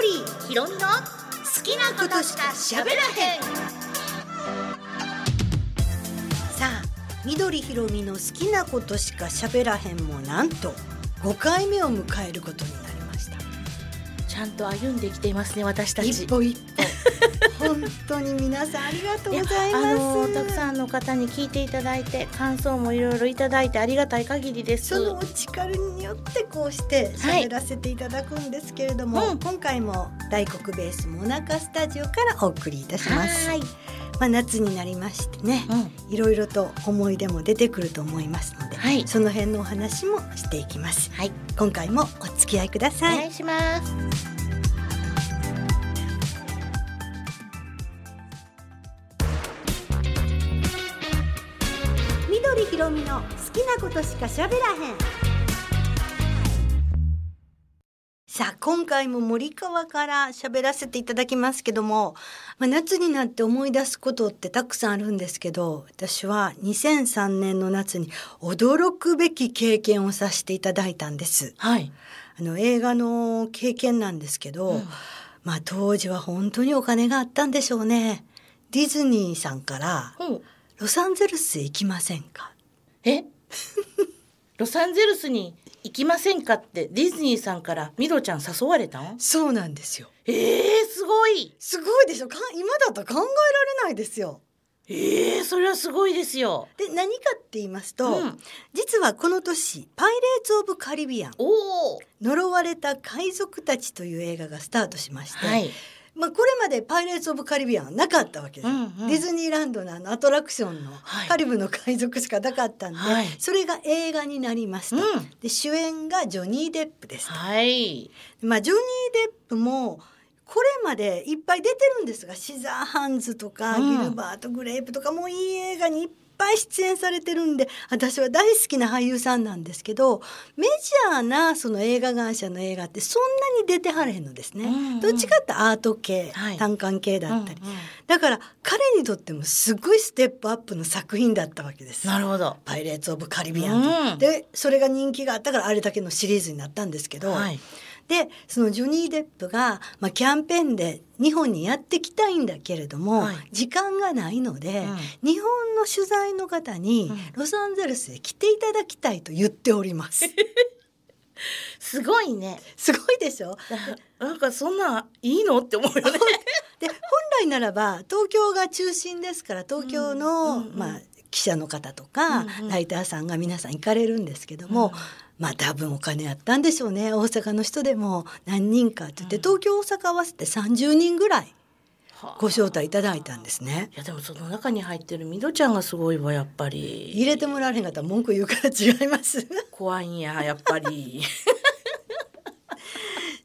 リーひろみの好きなことしか喋らへん。さあ緑ひろみの好きなことしか喋らへんもなんと5回目を迎えることになりちゃんと歩んできていますね私たち。一歩一歩。本当に皆さんありがとうございます。あのたくさんの方に聞いていただいて感想もいろいろいただいてありがたい限りです。そのお力によってこうして喋らせていただくんですけれども、はいうん。今回も大黒ベースモナカスタジオからお送りいたします。はい、まあ夏になりましてね、うん、いろいろと思い出も出てくると思いますので、はい。その辺のお話もしていきます。はい、今回もお付き合いくだおさい、願いします。緑ひろみの好きなことしか喋らへんさあ今回も森川から喋らせていただきますけども、まあ、夏になって思い出すことってたくさんあるんですけど私は2003年の夏に驚くべき経験をさせていただいたんです。はい、あの映画の経験なんですけど、うん。まあ当時は本当にお金があったんでしょうね。ディズニーさんからう。ん、ロサンゼルスへ行きませんか？え？ロサンゼルスに行きませんかってディズニーさんからミドちゃん誘われたん？そうなんですよ。えー、すごい。すごいでしょか今だと考えられないですよ。えー、それはすごいですよ。で何かって言いますと、うん。実はこの年「パイレーツ・オブ・カリビアンおお呪われた海賊たち」という映画がスタートしまして、はいまあ、これまで「パイレーツ・オブ・カリビアン」はなかったわけです、うんうん。ディズニーランドのあのアトラクションのはい。カリブの海賊しかなかったんで、はい。それが映画になりますと、うん。で主演がジョニー・デップです。とはい。まあ、ジョニー・デップもこれまでいっぱい出てるんですがシザーハンズとか、うん。ギルバート・グレープとかもういい映画にいっぱい出演されてるんで私は大好きな俳優さんなんですけどメジャーなその映画会社の映画ってそんなに出てはれへんのですね、うんうん。どっちかってアート系、はい。単館系だったり、うんうんだから彼にとってもすごいステップアップの作品だったわけです。なるほど。パイレーツ・オブ・カリビアンと、うん。でそれが人気があったからあれだけのシリーズになったんですけど、はいでそのジョニー・デップが、まあ、キャンペーンで日本にやってきたいんだけれども、はい。時間がないので、う日本の取材の方にうん。ロサンゼルスへ来ていただきたいと言っております。すごいね。すごいでしょ？なんかそんないいの？って思うよね。で本来ならば東京が中心ですから東京の、うんうんうんまあ、記者の方とか、うんうん。ライターさんが皆さん行かれるんですけども、まあ多分お金あったんでしょうね。大阪の人でも。何人かって言って、うん。東京大阪合わせて30人ぐらいはあ。ご招待いただいたんですね。いやでもその中に入ってるミドちゃんがすごいわやっぱり。入れてもらわれへんかったら文句言うから違います。怖いんや やっぱり。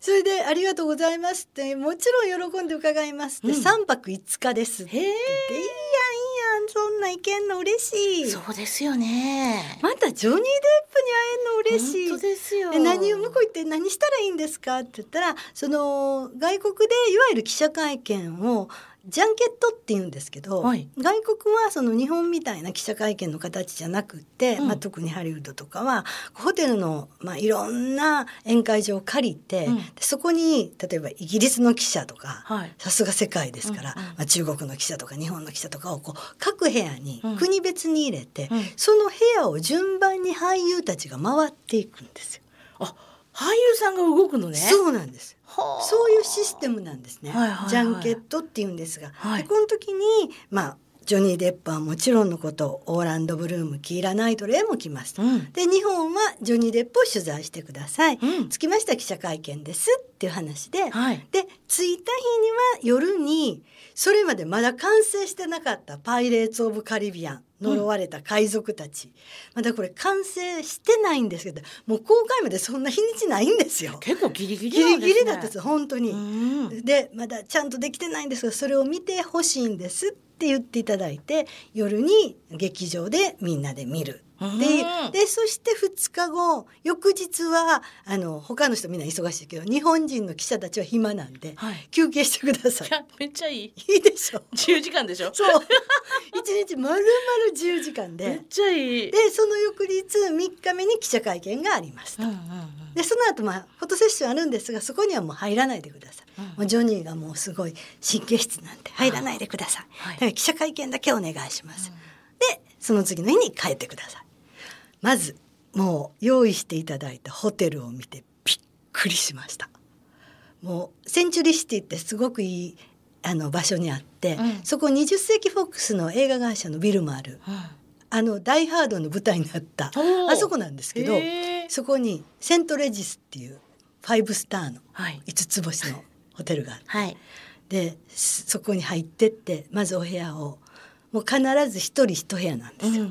それでありがとうございますってもちろん喜んで伺いますって、うん。3泊5日ですって言っていいやんいいやんそんなん行けんの嬉しい。そうですよねまたジョニー・デップに会えんの嬉しい。本当ですよで何を向こう行って何したらいいんですかって言ったらその外国でいわゆる記者会見をジャンケットって言うんですけど、はい。外国はその日本みたいな記者会見の形じゃなくって、うん。まあ、特にハリウッドとかはホテルの、まあ、いろんな宴会場を借りて、うん。でそこに例えばイギリスの記者とか、はい。さすが世界ですから、うんうん。まあ、中国の記者とか日本の記者とかをこう各部屋にうん。国別に入れて、うん。その部屋を順番に俳優たちが回っていくんですよ。あ俳優さんが動くのねそうなんです。はあそういうシステムなんですね。はいはいはいジャンケットって言うんですが、はいでこの時にまあジョニー・デップはもちろんのことオーランド・ブルームキーラ・ナイトレイも来ますと。うんで日本はジョニー・デップを取材してください。うん着きました記者会見ですっていう話で、はいで着いた日には夜にそれまでまだ完成してなかった「パイレーツ・オブ・カリビアン」呪われた海賊たち、まだこれ完成してないんですけどもう公開までそんな日にちないんですよ。結構ギリギリギリギリだったんです本当に。うんでまだちゃんとできてないんですがそれを見てほしいんですって言っていただいて夜に劇場でみんなで見るでうんでそして2日後翌日はあの他の人みんな忙しいけど日本人の記者たちは暇なんで、はい。休憩してください。い。やめっちゃいい。いいでしょ？自由時間でしょ？そう。一日まるまる自由時間めでっちゃいい。でその翌日3日目に記者会見がありますと。うんうんでその後まあフォトセッションあるんですがそこにはもう入らないでください、うん。もうジョニーがもうすごい神経質なんで入らないでください、はい。だから記者会見だけお願いします、でその次の日に帰ってくださいまずもう用意していただいたホテルを見てびっくりしました。もうセンチュリーシティってすごくいいあの場所にあって、うん。そこ20世紀フォックスの映画会社のビルもある。うんあの「ダイ・ハード」の舞台になったあそこなんですけどそこにセントレジスっていう five star のはい。5つ星のホテルがあってはい。でそこに入ってってまずお部屋をもう必ず一人一部屋なんですよ。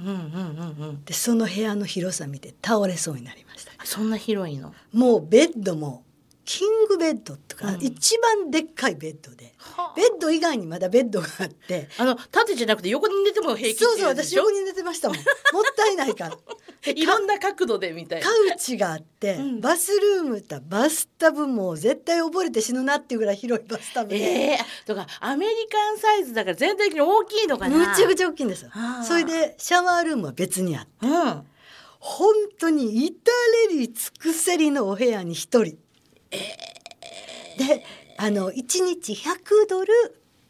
でその部屋の広さ見て倒れそうになりました。そんな広いの？もうベッドもキングベッドとか、うん。一番でっかいベッドではあ。ベッド以外にまだベッドがあって。あの縦じゃなくて横に寝ても平気そうそう私横に寝てましたもん。もったいないから。でいろんな角度でみたいな。カウチがあって、うん。バスルームとバスタブも絶対溺れて死ぬなっていうぐらい広いバスタブで、ええとかアメリカンサイズだから全体的に大きいのかな。むちゃくちゃ大きいんですよ。あーそれでシャワールームは別にあ。ってうん本当に至れり尽くせりのお部屋に一人、であの1日100ドル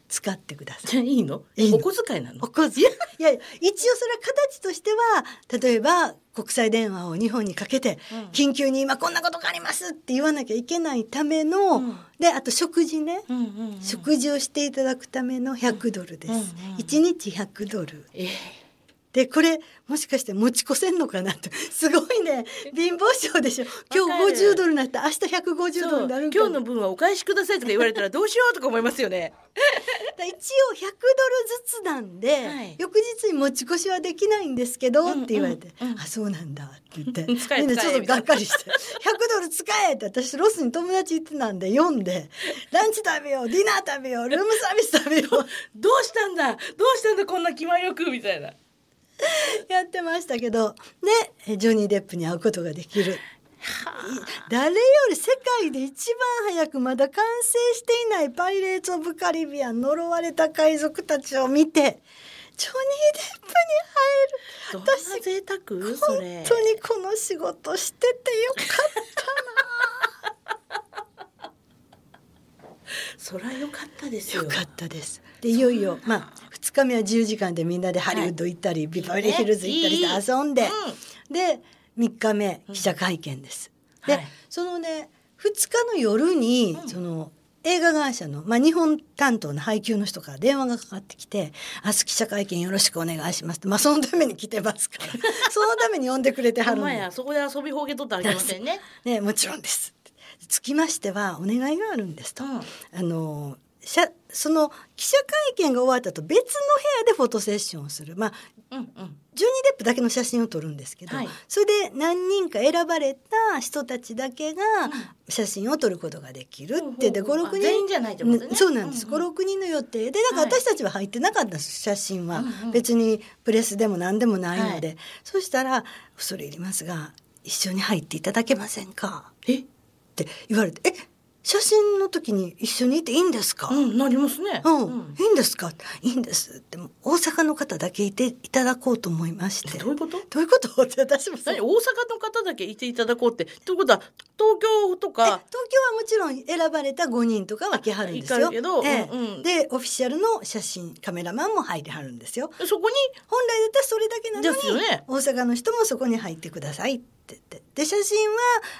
使ってください。いいの？いいの。お小遣いなの？お小遣い。いや一応それは形としては例えば国際電話を日本にかけて、うん。緊急に今こんなことがありますって言わなきゃいけないための、うん。であと食事ね、うんうんうん。食事をしていただくための100ドルです。うんうん1日100ドル。ええでこれもしかして持ち越せんのかなって すごいね。貧乏症でしょ。今日50ドルになった。明日150ドルになるんかな今日の分はお返しくださいとか言われたらどうしようとか思いますよね。だ一応100ドルずつなんで、はい。翌日に持ち越しはできないんですけど、うんって言われて、うん。うんあそうなんだって言って。みんなちょっとがっかり使して。100ドル使えって私ロスに友達行ってたんで読んでランチ食べようディナー食べようルームサービス食べよう。どうしたんだ？どうしたんだ？こんな気前よくみたいな。やってましたけどでえジョニー・デップに会うことができる。誰より世界で一番早くまだ完成していない「パイレーツ・オブ・カリビアン」呪われた海賊たちを見てジョニー・デップにどん会えるな贅沢私それ本。当にこの仕事しててよかっ そりゃよかったですよかったです。でいよいよまあ2日目は10時間でみんなでハリウッド行ったり、ビバリーヒルズ行ったりして遊んで、で3日目記者会見です。で、はい。そのね2日の夜に、その映画会社の、まあ、日本担当の配給の人から電話がかかってきて「明日記者会見よろしくお願いします」って、まあ、そのために来てますから。そのために呼んでくれてはるんやそこで遊びほうけとったらあきませんね。ね、もちろんです。つきましてはお願いがあるんですと。うん。あのその記者会見が終わったと別の部屋でフォトセッションをする、まあ、うんうん。ジョニー・デップだけの写真を撮るんですけど、はい。それで何人か選ばれた人たちだけが写真を撮ることができるって。うほうほう。56人全員じゃないってことね。うんそうなんです、うんうん。56人の予定でだからはい。私たちは入ってなかったんです写真は、うんうん。別にプレスでも何でもないので、はい。そしたら「恐れ入りますが一緒に入っていただけませんか?」え、って言われて「え？写真の時に一緒にいていいんですか？うんなりますね。うん、いいんですか？いいんです。っても大阪の方だけいていただこうと思いまして。どういうこと？どういうこと？って私も大阪の方だけいていただこうって。ということは東京とえか東京はもちろん選ばれた5人とかは来はるんですよ。けどええ。うんうん。でオフィシャルの写真カメラマンも入りはるんですよ。そこに？本来だったらそれだけなのに、ね。大阪の人もそこに入ってくださいって言ってで写真は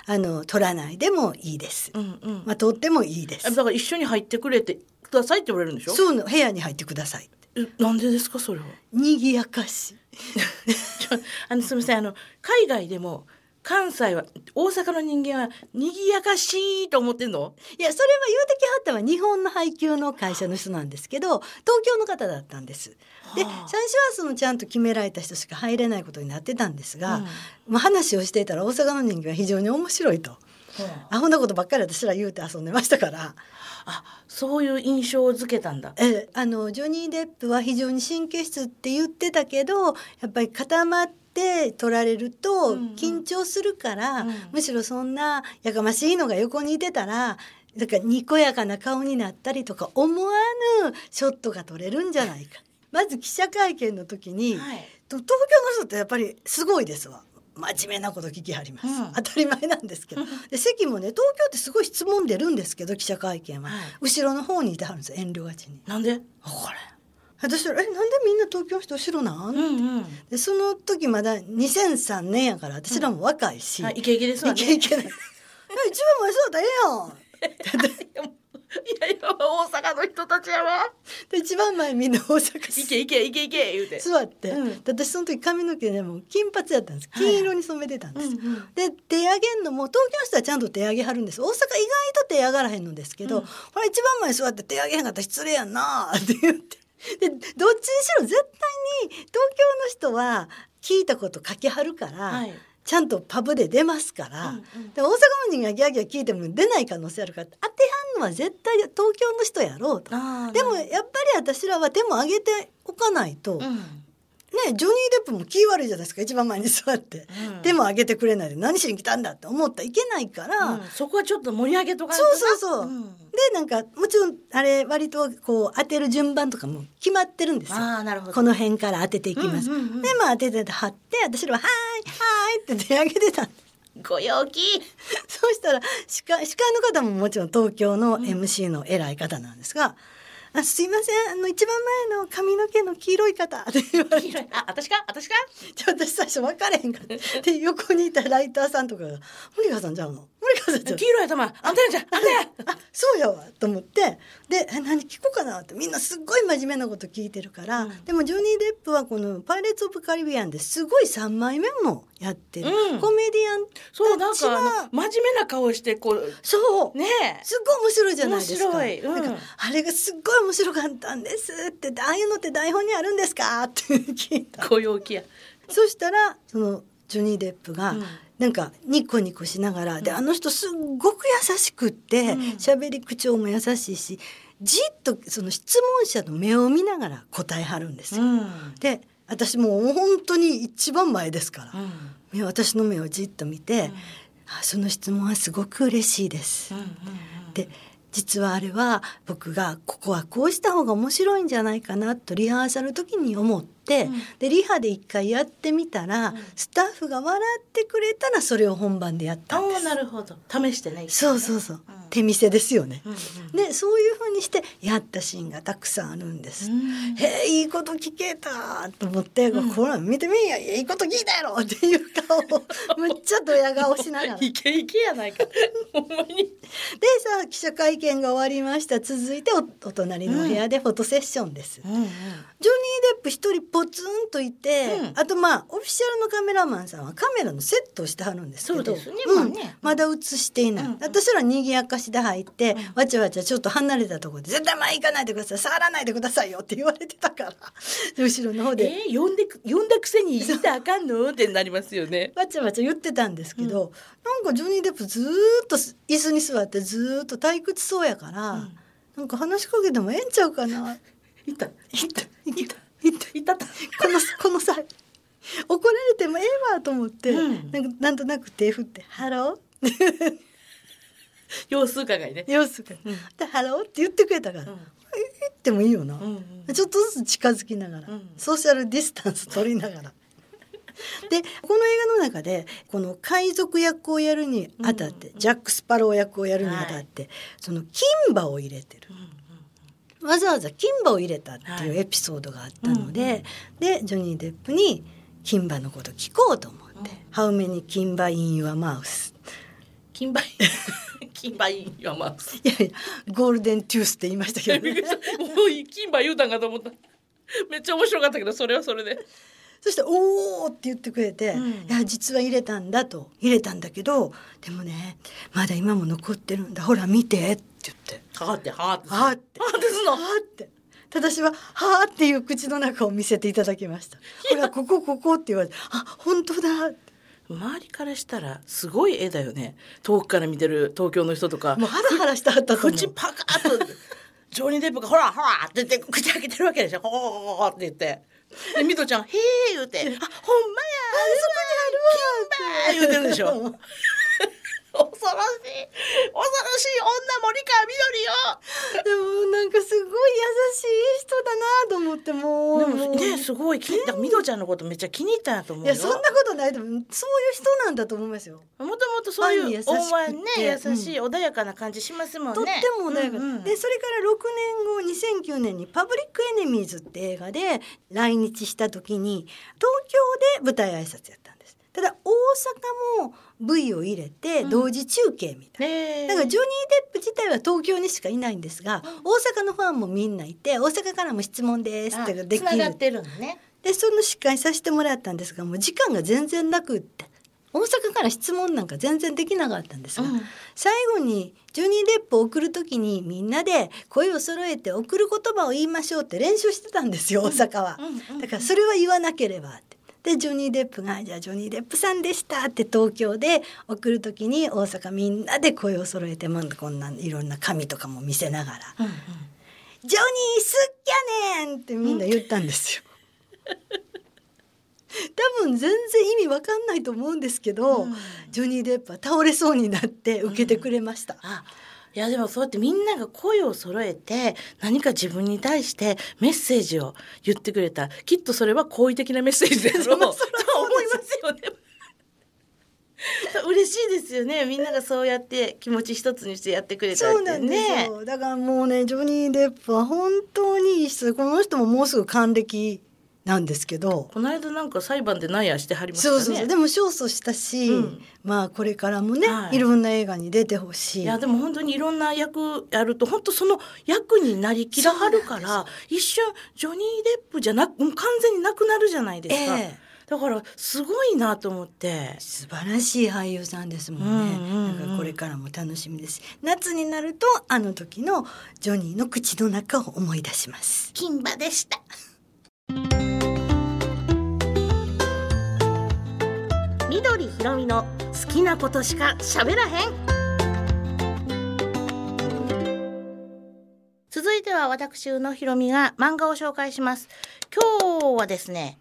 あの撮らないでもいいです。うんうん。まあ撮ってもいいですだ。から一緒に入ってくれてくださいって言われるんでしょ？そうの部屋に入ってくださいなんでですかそれは？賑やかし。あのすみませんあの海外でも関西は大阪の人間は賑やかしいと思ってんの？いやそれは言うてきはったのは日本の配給の会社の人なんですけど東京の方だったんです。で最はあ初はそのちゃんと決められた人しか入れないことになってたんですが、うんまあ、話をしていたら大阪の人間は非常に面白いと。アホなことばっかり私ら言うて遊んでましたから、あそういう印象をづけたんだ。えあのジョニー・デップは非常に神経質って言ってたけどやっぱり固まっって撮られるとうんうん。緊張するから、うん。むしろそんなやかましいのが横にいてたらだからにこやかな顔になったりとか思わぬショットが撮れるんじゃないか。まず記者会見の時に、はい。と東京の人ってやっぱりすごいですわ。真面目なこと聞きはります、うん。当たり前なんですけど。で席もね東京ってすごい質問出るんですけど記者会見は、はい。後ろの方にいてはるんですよ遠慮がちに。なんで？分か私はえなんでみんな東京の人後ろなん、うんうん。でその時まだ2003年やから私らも若いし、はいイケイケですわ いねけいけない。一番前そうだええやん。いやいや大阪の人たちやわ。で一番前みんな大阪いけいけいけいけ言うて。座って、うん。で私その時髪の毛でも金髪やったんです。金色に染めてたんです、うんうん。で手上げんのも東京の人はちゃんと手上げはるんです。大阪意外と手上がらへんのですけど、うん。ほら一番前に座って手上げへんかったら失礼やんなって言って でどっちにしろ絶対に東京の人は聞いたこと書きはるから、はい。ちゃんとパブで出ますから、うんうん。で大阪の人がギャーギャー聞いても出ない可能性あるから当てはんのは絶対東京の人やろうと。でもやっぱり私らは手も上げておかないと、ねうんジョニー・デップも気悪いじゃないですか一番前に座って、うん。手も上げてくれないで何しに来たんだって思ったらいけないから、うん。そこはちょっと盛り上げとかそうそうそうう。ん。でなんかもちろんあれ割とこう当てる順番とかも決まってるんですよ。ああなるほど。この辺から当てていきます。うんうんうん。でまあ当てて貼って私らは「はーいはーい」って手上げてた。ご陽気。そうしたら司会司会の方ももちろん東京の MC の偉い方なんですが「あすいません。あの一番前の髪の毛の黄色い方」って言われてあ私か？私か？ちょ私最初分かれへんかった。で横にいたライターさんとかが「森川さんちゃうの？森川さんちゃうの？黄色い頭。あんたやじゃんあんたやあそうやわ。と思って。でえ何聞こうかな？って。みんなすっごい真面目なこと聞いてるから、うん。でもジョニー・デップはこの「パイレーツ・オブ・カリビアン」ですごい3枚目もやってる、うん。コメディアン。そうなんか真面目な顔してこう。そう。ねえ。すっごい面白いじゃないですか。うん。なんかあれがすっごい面白かったんですってああいうのって台本にあるんですか？って聞いた。ご陽気や。そしたらそのジョニー・デップが、うん。なんかニコニコしながら、であの人すっごく優しくってうん。喋、り口調も優しいしじっとその質問者の目を見ながら答えはるんですよ。うん。で私もう本当に一番前ですから、うん。目私の目をじっと見て、あその質問はすごく嬉しいです。で実はあれは僕がここはこうした方が面白いんじゃないかなとリハーサルの時に思っ、でリハで一回やってみたら、ん。スタッフが笑ってくれたらそれを本番でやったんです。なるほど。試してね。そうそうそう、うん。手見せですよね。でそういう風にしてやったシーンがたくさんあるんです。うん。へえいいこと聞けたと思って、うん。これ見てみんやいいこと聞いたやろっていう顔をむっちゃドヤ顔しながら。イケイケやないかほんまに。でさあ記者会見が終わりました。続いておお隣のお部屋でフォトセッションです、ジョニー・デップ一人ポツンといて、うん。あとまあオフィシャルのカメラマンさんはカメラのセットをしてはるんですけどねうんまあね。まだ映していない、うんうん。私ら賑やかしで入って、ん。わちゃわちゃちょっと離れたところで「絶対前行かないでください触らないでくださいよ」って言われてたからで 後ろの方で。えー、呼んでく呼んだくせに行ったらあかんの？ってなりますよね。わちゃわちゃ言ってたんですけど、なんかジョニー・デップずーっと椅子に座ってずーっと退屈そうやから、うん。なんか話しかけてもええんちゃうかな。いったいったいったいったた。このこの際怒られてもええわと思って、うん。なんかなんとなく手振って「Hello」様子伺いね。様子が、うん。で Hello」って言ってくれたから、うん。言ってもいいよな、うんうん。ちょっとずつ近づきながら、うん。ソーシャルディスタンス取りながら。でこの映画の中でこの海賊役をやるにあたって、ジャック・スパロー役をやるにあたって、その金馬を入れてるわざわざ金馬を入れたっていうエピソードがあったので、でジョニー・デップに金馬のこと聞こうと思って「How many 金馬 in your mouth?」金馬 金馬いいよまあ。いやいやゴールデントゥースって言いましたけど、ね、もういい金馬言うたんかと思った。めっちゃ面白かったけどそれはそれで。そして「おお!」って言ってくれて「うんいや実は入れたんだ」と「入れたんだけどでもねまだ今も残ってるんだほら見て」って言って。はーってはーって。「はあ」って「はーってすんの？はあ」って。私は「はあ」っていう口の中を見せていただきました「ほらここここ」って言われて「あ本当だ」って。周りからしたらすごい絵だよね。遠くから見てる東京の人とか。もうハラハラしてはった口パカッと。ジョニー・デップが「ほらほら!」って言って口開けてるわけでしょ「ほーって言って。でみどちゃん「へえ」言うて「あほんまやあそこにあるわ」言うてるでしょ恐ろしい。恐ろしい女森川みどりよ。でもなんかすごい優しい人だなと思ってもう。でもねすごい気にだみどちゃんのことめっちゃ気に入ったんやと思うよいやそんなことない。と思うそういう人なんだと思いますよ。もともとそういうお前ねうん優しい穏やかな感じしますもんね。とっても穏やか、うんうんでそれから6年後2009年に「パブリック・エネミーズ」って映画で来日した時に東京で舞台挨拶やったただ大阪も V を入れてうん。同時中継みたいな。ねえ。だからジョニー・デップ自体は東京にしかいないんですが、大阪のファンもみんないて大阪からも質問ですってできる。がってるのね。でその司会させてもらったんですがもう時間が全然なくって大阪から質問なんか全然できなかったんですが、うん。最後にジョニー・デップを送る時にみんなで声を揃えて送る言葉を言いましょうって練習してたんですよ大阪は、うんうん。だからそれは言わなければってでジョニー・デップが「じゃあジョニー・デップさんでした」って東京で送る時に大阪みんなで声を揃えて、まあ、こんないろんな紙とかも見せながらうんうん「ジョニーすっきゃねん!」ってみんな言ったんですよ。多分全然意味わかんないと思うんですけど、うんジョニー・デップは倒れそうになって受けてくれました。あいやでもそうやってみんなが声を揃えて何か自分に対してメッセージを言ってくれたきっとそれは好意的なメッセージだろうと思いますそよね。嬉しいですよねみんながそうやって気持ち一つにしてやってくれたってそうなんですね。よ。だからもうね、ジョニー・デップは本当にいい人で、この人ももうすぐ還暦なんですけど。この間なんか裁判でナイアしてはりましたね。そうそう。でも勝訴したし、うんまあこれからもね、はいい、ろんな映画に出てほしい。いやでも本当にいろんな役やると本当その役になりきらはるから一瞬ジョニー・デップじゃなく完全になくなるじゃないですか、ええだからすごいなと思って素晴らしい俳優さんですもんね。うんうんうんだからこれからも楽しみです。夏になるとあの時のジョニーの口の中を思い出します。金馬でした緑ひろみの好きなことしか喋らへん。続いては私宇野ひろみが漫画を紹介します。今日はですね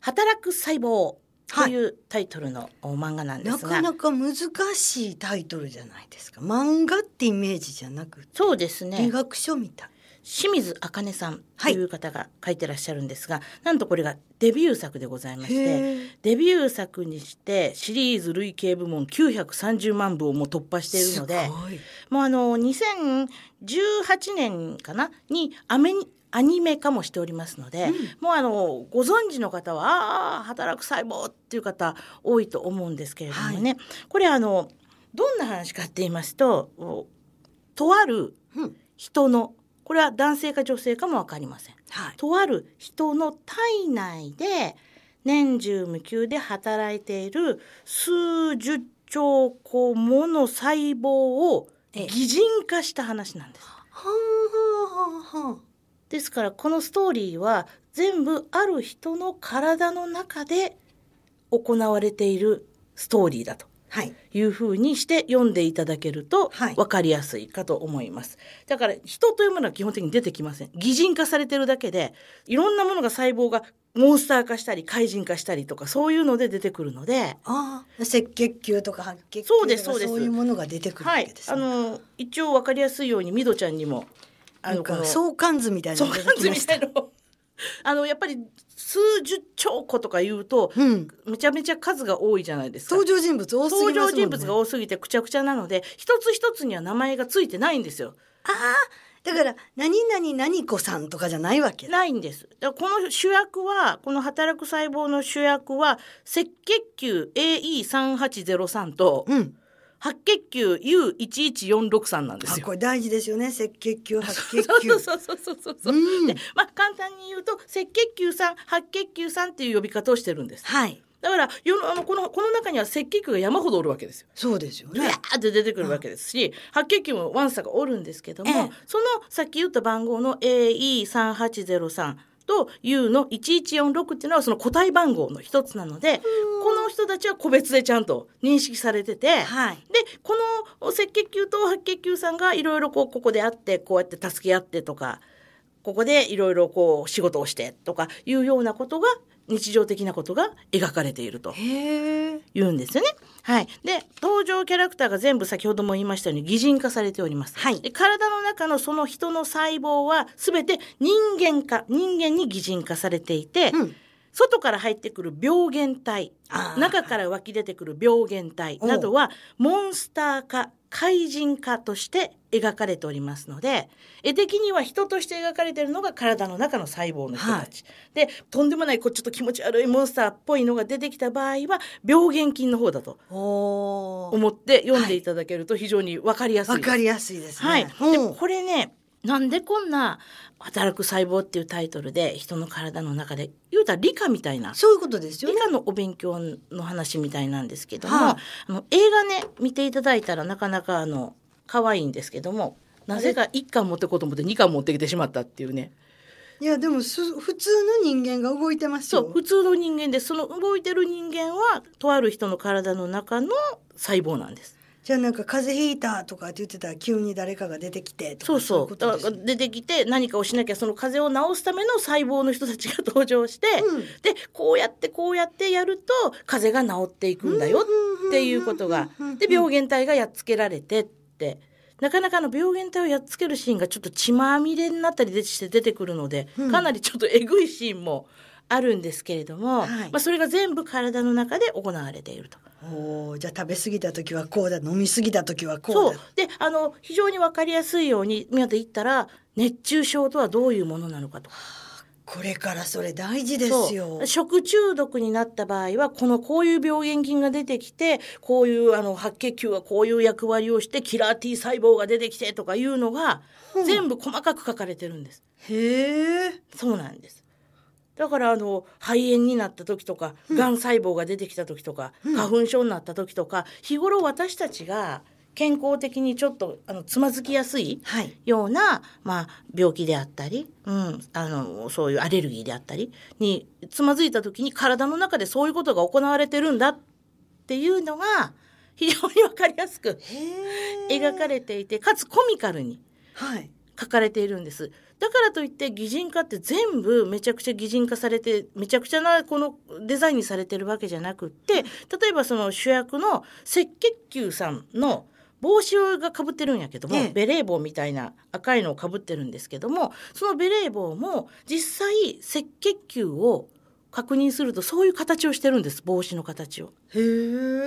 働く細胞というタイトルの漫画なんですが、なかなか難しいタイトルじゃないですか。漫画ってイメージじゃなくて、そうですね。医学書みたい。清水茜さんという方が書いてらっしゃるんですが、なんとこれがデビュー作でございましてデビュー作にしてシリーズ累計部門930万部をもう突破しているのでもうあの2018年かな？にアメニアニメ化もしておりますので、もうあのご存知の方はああ働く細胞っていう方多いと思うんですけれどもね、これあのどんな話かって言いますとおとあるうん。人のこれは男性か女性かも分かりません。はい。とある人の体内で年中無休で働いている数十兆個もの細胞をええ擬人化した話なんです。ですからこのストーリーは全部ある人の体の中で行われているストーリーだとはい。いうふうにして読んでいただけるとはい分かりやすいかと思います。だから人というものは基本的に出てきません。擬人化されてるだけでいろんなものが細胞がモンスター化したり怪人化したりとかそういうので出てくるので、ああ、赤血球とか白血球とかそういうものが出てくるわはいけで、すあね。の一応分かりやすいようにミドちゃんにもあの相関図みたいな相のが出関図みたた。いのあのやっぱり数十兆個とか言うとうん。めちゃめちゃ数が多いじゃないですか。登場人物多すぎね。登場人物が多すぎてくちゃくちゃなので一つ一つには名前がついてないんですよ。ああ、だから何々何子さんとかじゃないわけだ。ないんです。だからこの主役はこの働く細胞の主役は赤血球 AE3803 とうん。白血球 U11463 なんですよ。あこれ大事ですよね。赤血球白血球。そうそうそうそうそうそう。うんでまあ簡単に言うと赤血球さん白血球さんっていう呼び方をしてるんです。はい。だから世のあのこのこの中には赤血球が山ほどおるわけですよ。そうですよねうわ。ーって出てくるわけですし、白血球もワンサがおるんですけども、ええそのさっき言った番号の AE3803 と U の1146っていうのはその個体番号の一つなのでこの人たちは個別でちゃんと認識されてて、はい。でこの赤血球と白血球さんがいろいろこうここであってこうやって助け合ってとかここでいろいろこう仕事をしてとかいうようなことが日常的なことが描かれていると。言うんですよね。はい。で、登場キャラクターが全部先ほども言いましたように擬人化されております。はいで体の中のその人の細胞は全て人間化、人間に擬人化されていて、うん。外から入ってくる病原体中から湧き出てくる病原体などはモンスター化怪人化として描かれておりますので絵的には人として描かれているのが体の中の細胞の人たち、でとんでもないこうちょっと気持ち悪いモンスターっぽいのが出てきた場合は病原菌の方だと。思って読んでいただけると非常に分かりやすいです。わかりやすいですね。はい、うんでこれねなんでこんな「働く細胞」っていうタイトルで人の体の中で言うたら理科みたいなそういうことですよね。理科のお勉強の話みたいなんですけども、はいあの映画ね見ていただいたらなかなかあの可愛いんですけどもなぜか1巻持ってこうと思って2巻持ってきてしまったっていうねいやでもす普通の人間が動いてますよ。そう普通の人間でその動いてる人間はとある人の体の中の細胞なんです。じゃあなんか風邪ひいたとかって言ってたら急に誰かが出てきてとかそうそう出てきて何かをしなきゃその風邪を治すための細胞の人たちが登場して、うんでこうやってこうやってやると風邪が治っていくんだよっていうことがで病原体がやっつけられてってなかなかあの病原体をやっつけるシーンがちょっと血まみれになったりして出てくるので、うんかなりちょっとえぐいシーンもあるんですけれども、はいまあ、それが全部体の中で行われていると。おーじゃあ食べ過ぎた時はこうだ飲み過ぎた時はこそう。うだであの非常に分かりやすいように宮田言ったら熱中症とはどういうものなのかと。かこれからそれ大事ですよ。そう。食中毒になった場合はこのこういう病原菌が出てきてこういうあの白血球がこういう役割をしてキラー T 細胞が出てきてとかいうのがうん。全部細かく書かれてるんです。へえそうなんです。だからあの肺炎になった時とか、がん細胞が出てきた時とか、うん。花粉症になった時とか日頃私たちが健康的にちょっとあのつまずきやすいはい。ような、まあ、病気であったり、うん、あのそういうアレルギーであったりにつまずいた時に体の中でそういうことが行われてるんだっていうのが非常に分かりやすく描かれていてかつコミカルにはい。書かれているんです。だからといって擬人化って全部めちゃくちゃ擬人化されてめちゃくちゃなこのデザインにされてるわけじゃなくって例えばその主役の赤血球さんの帽子がかぶってるんやけども、ええベレー帽みたいな赤いのをかぶってるんですけどもそのベレー帽も実際赤血球を確認するとそういう形をしてるんです帽子の形を。へ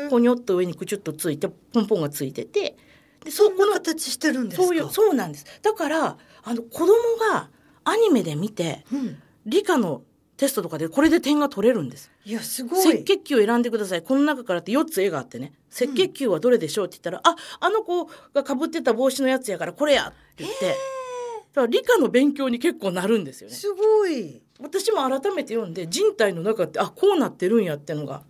えポニョっと上にくちゅっとついてポンポンがついててでそこの形してるんですか？そういうそうなんです。だからあの子供がアニメで見てうん。理科のテストとかでこれで点が取れるんです。いやすご赤い血球を選んでください。この中からって4つ絵があってね。赤血球はどれでしょうって言ったら、ああの子がかぶってた帽子のやつやからこれやって言って。だから理科の勉強に結構なるんですよね。すごい。私も改めて読んで人体の中ってあこうなってるんやってのが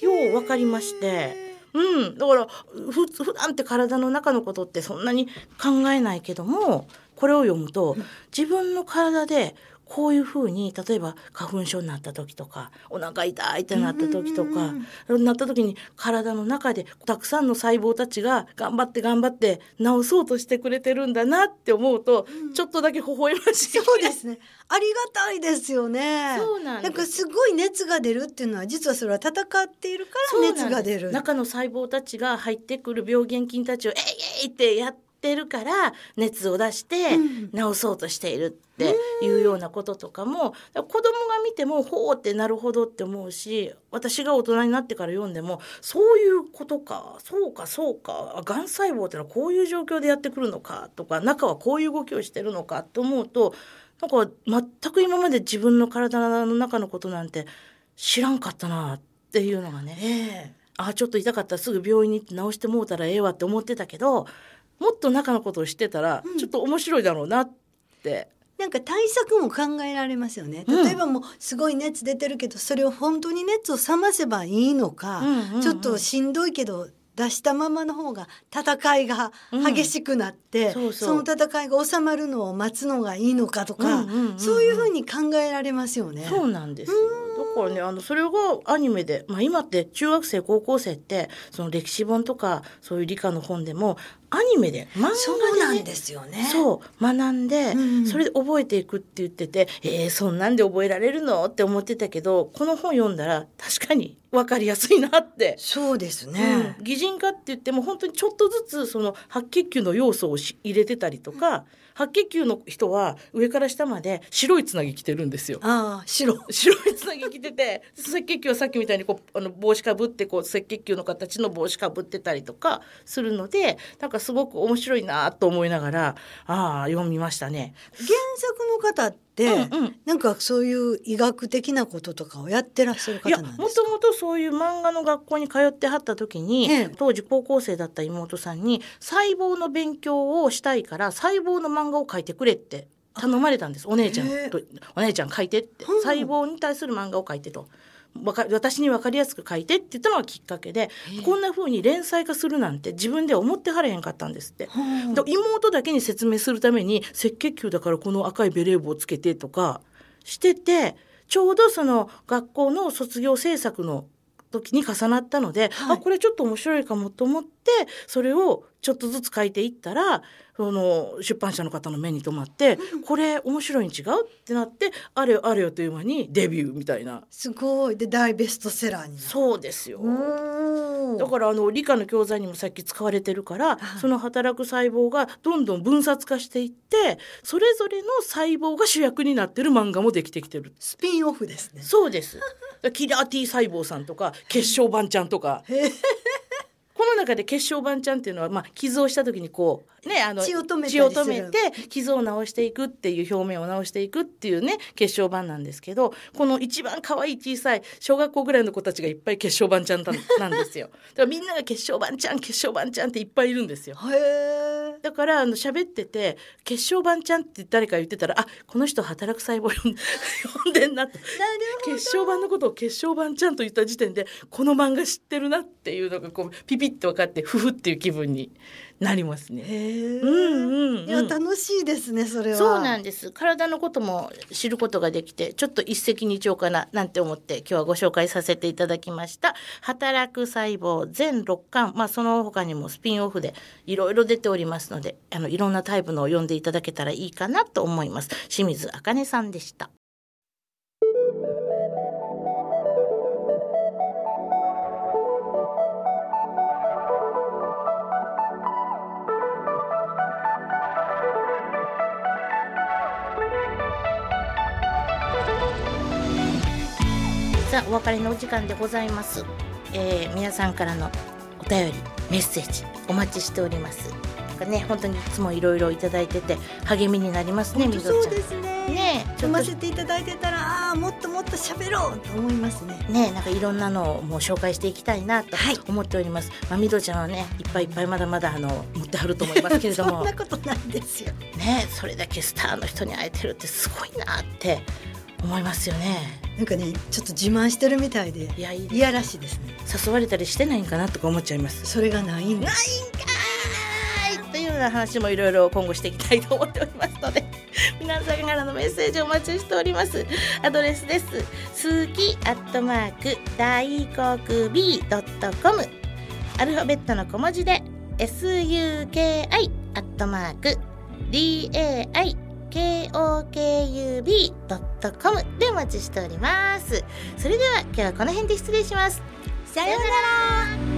よう分かりまして。うん、だからふ普段って体の中のことってそんなに考えないけどもこれを読むと自分の体でこういうふうに例えば花粉症になった時とかお腹痛いってなった時とかなった時に体の中でたくさんの細胞たちが頑張って頑張って治そうとしてくれてるんだなって思うと、ちょっとだけ微笑ましい。そうですね。ありがたいですよね。そうなんです。かすごい熱が出るっていうのは実はそれは戦っているから熱が出る。中の細胞たちが入ってくる病原菌たちを「えいえい!」ってやってるから熱を出してうん治そうとしているっていうようなこととかも子供が見てもほうってなるほどって思うし私が大人になってから読んでもそういうことかそうかそうかがん細胞ってのはこういう状況でやってくるのかとか中はこういう動きをしてるのかと思うとなんか全く今まで自分の体の中のことなんて知らんかったなっていうのがね。ええあちょっと痛かったらすぐ病院に行って治してもうたらええわって思ってたけどもっと中のことを知ってたら、うんちょっと面白いだろうなって。なんか対策も考えられますよね。うん例えばもうすごい熱出てるけど、それを本当に熱を冷ませばいいのか、ちょっとしんどいけど出したままの方が戦いが激しくなって、そうそうの戦いが収まるのを待つのがいいのかとか、そういうふうに考えられますよね。そうなんですよ。だからねあのそれがアニメで、まあ、今って中学生高校生ってその歴史本とかそういう理科の本でもアニメで漫画で、ね、そうなんですよね。そう学んで、うんそれで覚えていくって言っててえー、そんなんで覚えられるの？って思ってたけどこの本読んだら確かに分かりやすいなって。そうですね、うん。擬人化って言っても本当にちょっとずつその白血球の要素をし入れてたりとか、白血球の人は上から下まで白いつなぎ着てるんですよ。ああ白白いつなぎ着てて赤血球はさっきみたいにこうあの帽子かぶってこう赤血球の形の帽子かぶってたりとかするのでなんかすごく面白いなと思いながらああ読みましたね。原作の方って、うんうん。なんかそういう医学的なこととかをやってらっしゃる方なんですか？もともとそういう漫画の学校に通ってはった時に、ええ。当時高校生だった妹さんに細胞の勉強をしたいから細胞の漫画を描いてくれって頼まれたんです。お姉ちゃんとお姉ちゃん描いてって、うん。細胞に対する漫画を描いてと。私に分かりやすく書いてって言ったのがきっかけでこんな風に連載化するなんて自分では思ってはれへんかったんですって。妹だけに説明するために赤血球だからこの赤いベレー帽をつけてとかしててちょうどその学校の卒業制作の時に重なったので、はい。あこれちょっと面白いかもと思ってそれをちょっとずつ書いていったらその出版社の方の目に留まって、これ面白いに違うってなってあれよあれよという間にデビューみたいな。すごい。で大ベストセラーになる。そうですよ。だからあの理科の教材にもさっき使われてるから、はい。その働く細胞がどんどん分割化していってそれぞれの細胞が主役になってる漫画もできてきてる。スピンオフですね。そうです。キラー T 細胞さんとか血小板ちゃんとかこの中で血小板ちゃんっていうのは、まあ、傷をした時にこうねあの血を止め血を止めて傷を治していくっていう表面を治していくっていうね血小板なんですけどこの一番可愛い小さい小学校ぐらいの子たちがいっぱい血小板ちゃんたなんですよ。だからみんなが血小板ちゃん血小板ちゃんっていっぱいいるんですよ。だからあの喋ってて血小板ちゃんって誰か言ってたらあこの人働く細胞読 んでんなと血小板のことを血小板ちゃんと言った時点でこの漫画知ってるなっていうのがこうピピッと分かってふふっていう気分になりますね。うんうんうん。いや楽しいですねそれは。そうなんです。体のことも知ることができてちょっと一石二鳥かななんて思って今日はご紹介させていただきました「働く細胞」全6巻まあその他にもスピンオフでいろいろ出ておりますのであのいろんなタイプのを読んでいただけたらいいかなと思います。清水茜さんでしたさあお別れのお時間でございます、えー皆さんからのお便りメッセージお待ちしております。なんかね本当にいつもいろいろいただいてて励みになりますねみどそうりちゃんですね。ねえちょっと読ませていただいてたらああーもっともっと喋ろうと思いますね。ねなんかいろんなのをもう紹介していきたいなとはい。思っております、まあみどちゃんはねいっぱいいっぱいまだまだあの持ってはると思いますけれど そもんなことないですよ。ねそれだけスターの人に会えてるってすごいなって思いますよねなんかねちょっと自慢してるみたいでいやいやらしいですね。誘われたりしてないんかなとか思っちゃいます。それがないんでないすんかというような話もいろいろ今後していきたいと思っておりますので 皆さんからのメッセージお待ちしております。アドレスです。すきアットマーク大ドットコム。アルファベットの小文字で SUKI アットマーク DAI KOKUB.com でお待ちしております。それでは今日はこの辺で失礼します。さようなら